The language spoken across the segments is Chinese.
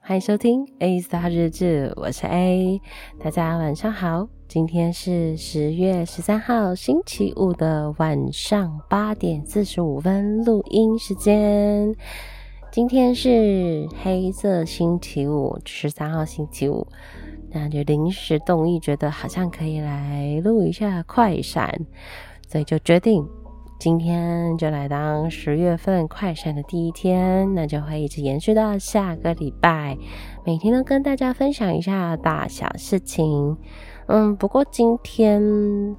欢迎收听 A Star 日志，我是 A，大家晚上好。今天是十月十三号星期五的晚上八点四十五分录音时间。今天是黑色星期五，十三号星期五，那就临时动议，觉得好像可以来录一下快闪，所以就决定。今天就来当十月份快闪的第一天，那就会一直延续到下个礼拜，每天都跟大家分享一下大小事情。嗯，不过今天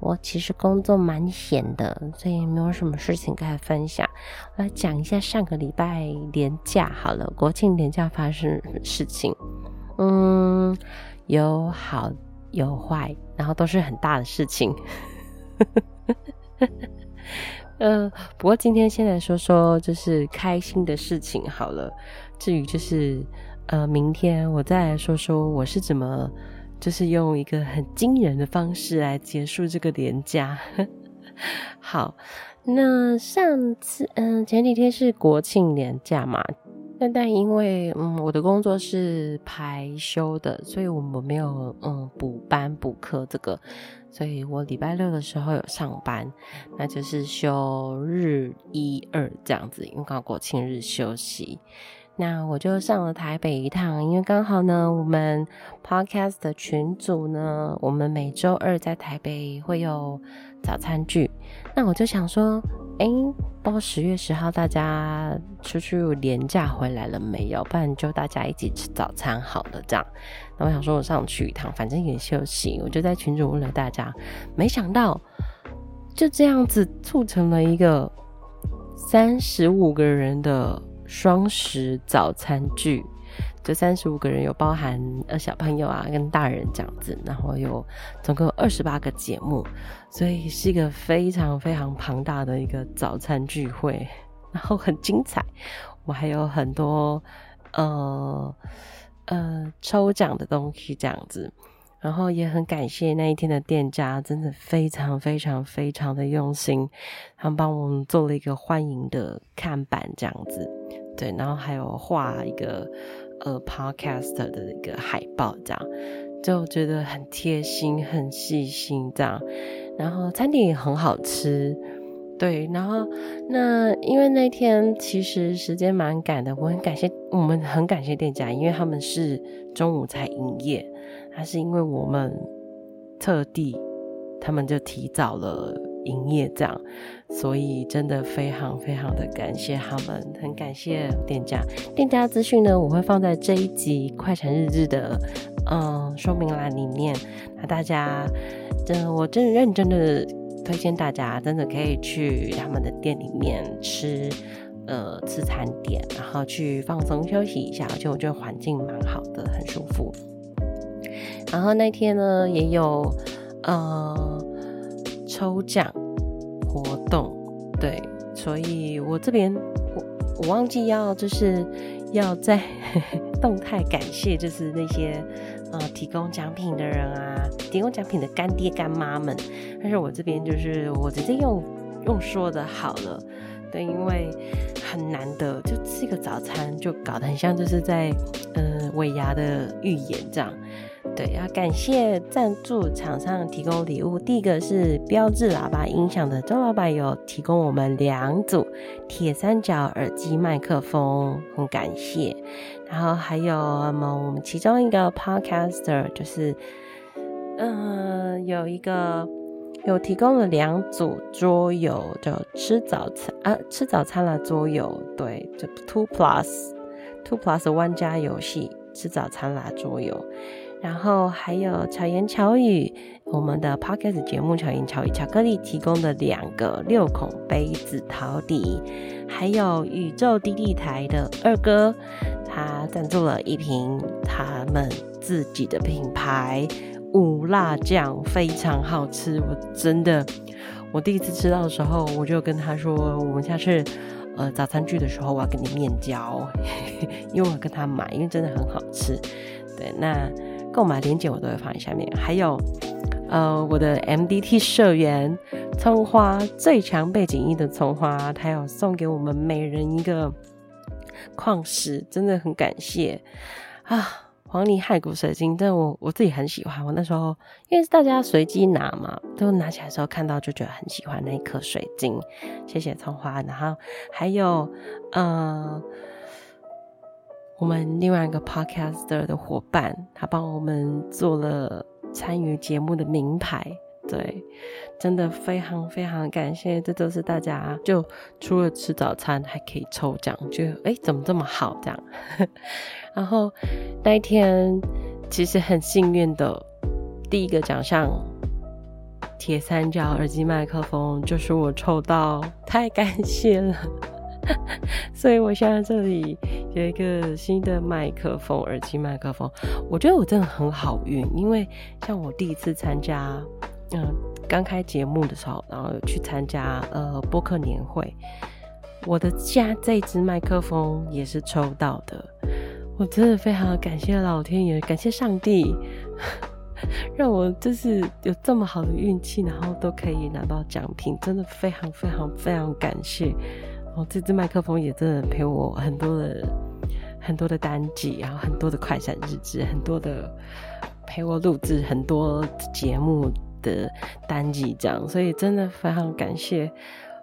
我其实工作蛮闲的，所以没有什么事情可以分享。我来讲一下上个礼拜连假好了，国庆连假发生事情？嗯，有好有坏，然后都是很大的事情。呃，不过今天先来说说就是开心的事情好了。至于就是呃，明天我再来说说我是怎么就是用一个很惊人的方式来结束这个连假。好，那上次嗯、前几天是国庆连假嘛，但但因为嗯我的工作是排休的，所以我们没有嗯补班补课这个。所以我礼拜六的时候有上班，那就是休日一二这样子，因为刚好国庆日休息。那我就上了台北一趟，因为刚好呢，我们 podcast 的群组呢，我们每周二在台北会有早餐聚。那我就想说，哎，不知道十月十号大家出去连假回来了没有？不然就大家一起吃早餐好了，这样。那我想说，我上去一趟，反正也休息，我就在群组问了大家，没想到就这样子促成了一个三十五个人的。双十早餐聚，这三十五个人有包含呃小朋友啊跟大人这样子，然后有总共有二十八个节目，所以是一个非常非常庞大的一个早餐聚会，然后很精彩。我还有很多呃呃抽奖的东西这样子。然后也很感谢那一天的店家，真的非常非常非常的用心，他们帮我们做了一个欢迎的看板这样子，对，然后还有画一个呃 podcast 的一个海报这样，就觉得很贴心、很细心这样。然后餐点也很好吃，对，然后那因为那天其实时间蛮赶的，我很感谢我们很感谢店家，因为他们是中午才营业。还是因为我们特地，他们就提早了营业，这样，所以真的非常非常的感谢他们，很感谢店家。店家资讯呢，我会放在这一集快闪日志的嗯说明栏里面。那大家，真的，我真的认真的推荐大家，真的可以去他们的店里面吃，呃，吃餐点，然后去放松休息一下，而且我觉得环境蛮好的，很舒服。然后那天呢，也有呃抽奖活动，对，所以我这边我我忘记要就是要在 动态感谢，就是那些呃提供奖品的人啊，提供奖品的干爹干妈们。但是我这边就是我直接用用说的好了，对，因为很难得，就吃一个早餐就搞得很像就是在呃尾牙的预演这样。对，要感谢赞助厂商提供礼物。第一个是标志喇叭音响的周老板有提供我们两组铁三角耳机麦克风，很感谢。然后还有我们其中一个 podcaster 就是，嗯、有一个有提供了两组桌游，叫吃早餐啊，吃早餐啦桌游。对，就 Two Plus Two Plus One 加游戏，吃早餐啦桌游。然后还有巧言巧语，我们的 podcast 节目巧言巧语巧克力提供的两个六孔杯子陶笛，还有宇宙滴滴台的二哥，他赞助了一瓶他们自己的品牌五辣酱，非常好吃。我真的，我第一次吃到的时候，我就跟他说，我们下次呃早餐聚的时候，我要给你面交，因为我跟他买，因为真的很好吃。对，那。购买链接我都会放在下面。还有，呃，我的 MDT 社员葱花最强背景音的葱花，他有送给我们每人一个矿石，真的很感谢啊。黄泥骸骨水晶，但我我自己很喜欢。我那时候因为是大家随机拿嘛，都拿起来的时候看到就觉得很喜欢那一颗水晶。谢谢葱花，然后还有呃，我们另外一个 podcaster 的伙伴，他帮我们做了参与节目的名牌。对，真的非常非常感谢，这都是大家就除了吃早餐还可以抽奖，就哎怎么这么好这样？然后那一天其实很幸运的，第一个奖项铁三角耳机麦克风就是我抽到，太感谢了！所以我现在这里有一个新的麦克风，耳机麦克风，我觉得我真的很好运，因为像我第一次参加。嗯，刚开节目的时候，然后去参加呃播客年会，我的家这一支麦克风也是抽到的，我真的非常感谢老天爷，感谢上帝，让我就是有这么好的运气，然后都可以拿到奖品，真的非常非常非常感谢。然后这支麦克风也真的陪我很多的很多的单集，然后很多的快闪日志，很多的陪我录制很多节目。的单集这样，所以真的非常感谢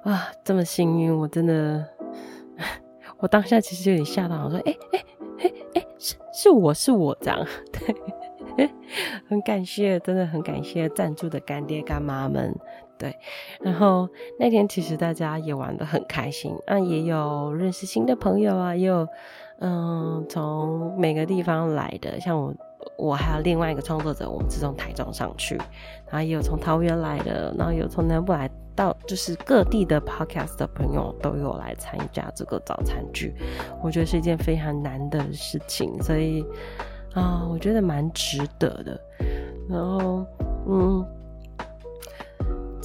啊！这么幸运，我真的，我当下其实有点吓到，我说：“哎哎哎哎，是是我是我这样。”对，很感谢，真的很感谢赞助的干爹干妈们。对，然后那天其实大家也玩得很开心啊，也有认识新的朋友啊，也有嗯从每个地方来的，像我。我还有另外一个创作者，我们是从台中上去，然后也有从桃园来的，然后有从南部来到，就是各地的 podcast 的朋友都有来参加这个早餐剧，我觉得是一件非常难的事情，所以啊、我觉得蛮值得的。然后，嗯。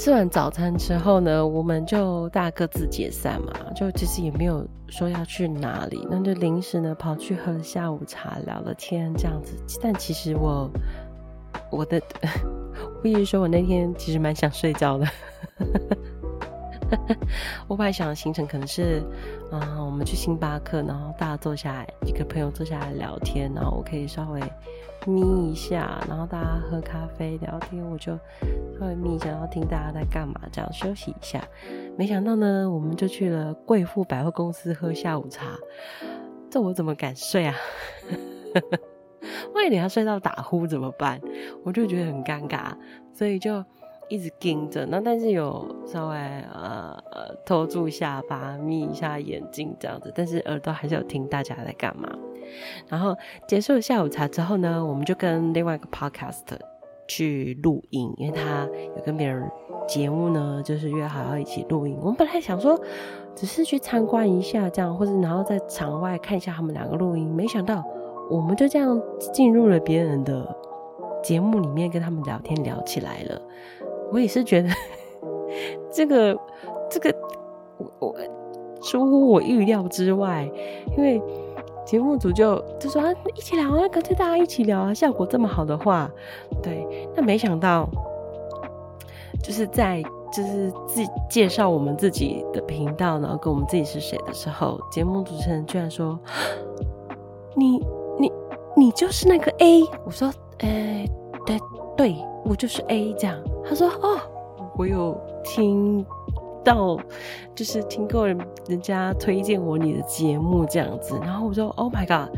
吃完早餐之后呢，我们就大各自解散嘛，就其实也没有说要去哪里，那就临时呢跑去喝下午茶，聊了天这样子。但其实我我的，我必须说，我那天其实蛮想睡觉的。我本来想行程可能是，嗯，我们去星巴克，然后大家坐下来，几个朋友坐下来聊天，然后我可以稍微眯一下，然后大家喝咖啡聊天，我就稍微眯一下，然后听大家在干嘛，这样休息一下。没想到呢，我们就去了贵妇百货公司喝下午茶，这我怎么敢睡啊？万一等下睡到打呼怎么办？我就觉得很尴尬，所以就。一直盯着，那但是有稍微呃呃托住下巴，眯一下眼睛这样子，但是耳朵还是有听大家在干嘛。然后结束了下午茶之后呢，我们就跟另外一个 podcast 去录音，因为他有跟别人节目呢，就是约好要一起录音。我们本来想说只是去参观一下这样，或者然后在场外看一下他们两个录音，没想到我们就这样进入了别人的节目里面，跟他们聊天聊起来了。我也是觉得这个这个我我出乎我预料之外，因为节目组就就说啊，一起聊啊，干脆大家一起聊啊，效果这么好的话，对，那没想到就是在就是自介绍我们自己的频道，然后跟我们自己是谁的时候，节目主持人居然说你你你就是那个 A，我说哎对对，我就是 A 这样。他说：“哦，我有听到，就是听过人人家推荐我你的节目这样子。然后我说：‘Oh my god，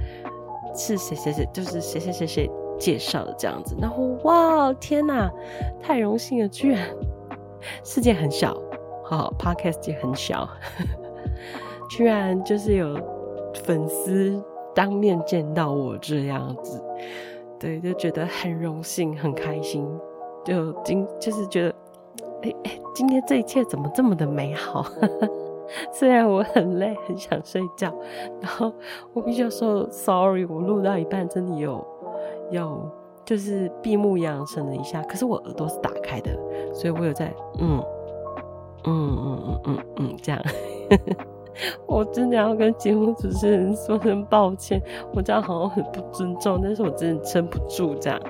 是谁谁谁，就是谁谁谁谁介绍的这样子。’然后哇，天哪，太荣幸了！居然世界很小，好，，Podcast 界很小，居然就是有粉丝当面见到我这样子，对，就觉得很荣幸，很开心。”就今就是觉得，哎、哎、今天这一切怎么这么的美好？虽然我很累，很想睡觉，然后我必须要说 sorry，我录到一半真的有有就是闭目养神了一下，可是我耳朵是打开的，所以我有在嗯嗯嗯嗯嗯嗯这样。呵呵 我真的要跟节目主持人说声抱歉，我这样好像很不尊重，但是我真的撑不住这样。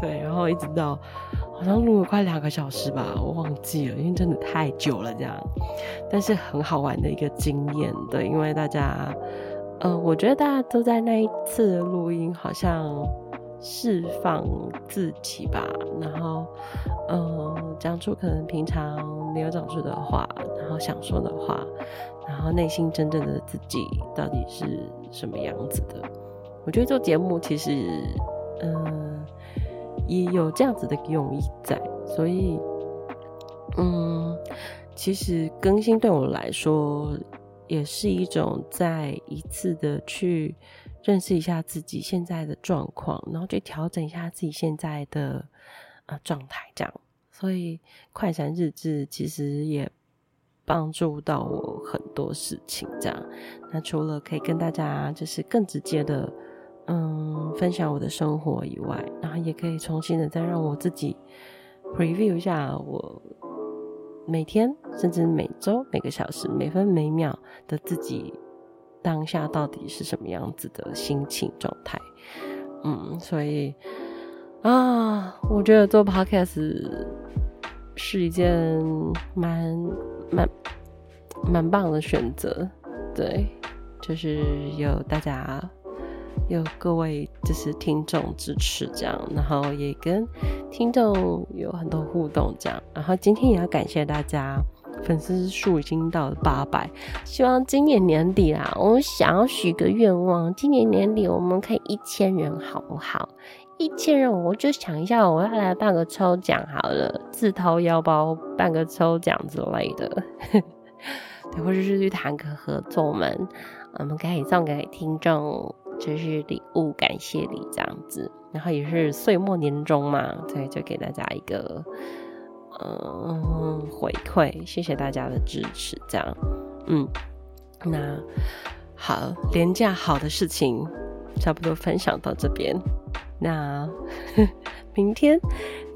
对，然后一直到好像录了快两个小时吧，我忘记了，因为真的太久了这样。但是很好玩的一个经验，对，因为大家，呃，我觉得大家都在那一次录音好像释放自己吧，然后，嗯，讲出可能平常没有讲出的话，然后想说的话，然后内心真正的自己到底是什么样子的。我觉得做节目其实，嗯、也有这样子的用意在，所以，嗯，其实更新对我来说也是一种再一次的去。认识一下自己现在的状况，然后去调整一下自己现在的啊状态，这样。所以快闪日志其实也帮助到我很多事情，这样。那除了可以跟大家就是更直接的嗯分享我的生活以外，然后也可以重新的再让我自己 review 一下我每天甚至每周每个小时每分每秒的自己。当下到底是什么样子的心情状态？嗯，所以啊，我觉得做 podcast 是一件蛮蛮蛮棒的选择。对，就是有大家有各位就是听众支持这样，然后也跟听众有很多互动这样，然后今天也要感谢大家。粉丝数已经到了八百，希望今年年底啦，我想要许个愿望，今年年底我们可以一千人，好不好？一千人，我就想一下，我要来办个抽奖好了，自掏腰包办个抽奖之类的，对，或者是去谈个合作们，我们可以送给听众就是礼物，感谢礼这样子，然后也是岁末年终嘛，对，就给大家一个。嗯，回馈，谢谢大家的支持，这样，嗯，那好，廉价好的事情差不多分享到这边，那 明天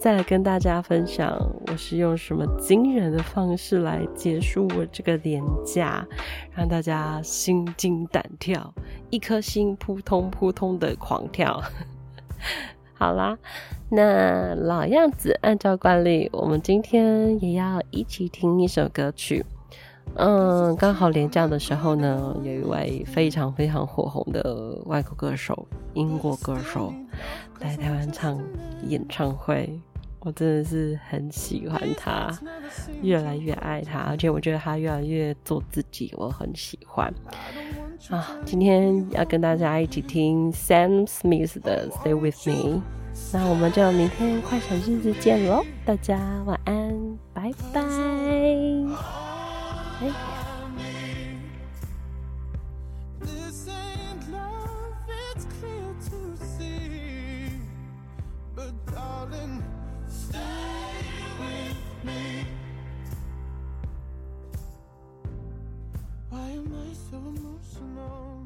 再来跟大家分享，我是用什么惊人的方式来结束我这个廉价，让大家心惊胆跳，一颗心扑通扑通的狂跳。好啦，那老样子，按照惯例，我们今天也要一起听一首歌曲。嗯，刚好连假的时候呢，有一位非常非常火红的外国歌手，英国歌手来台湾唱演唱会，我真的是很喜欢他，越来越爱他，而且我觉得他越来越做自己，我很喜欢。啊，今天要跟大家一起听 Sam Smith 的 Stay With Me，那我们就明天快闪日子见喽，大家晚安，拜拜。so emotional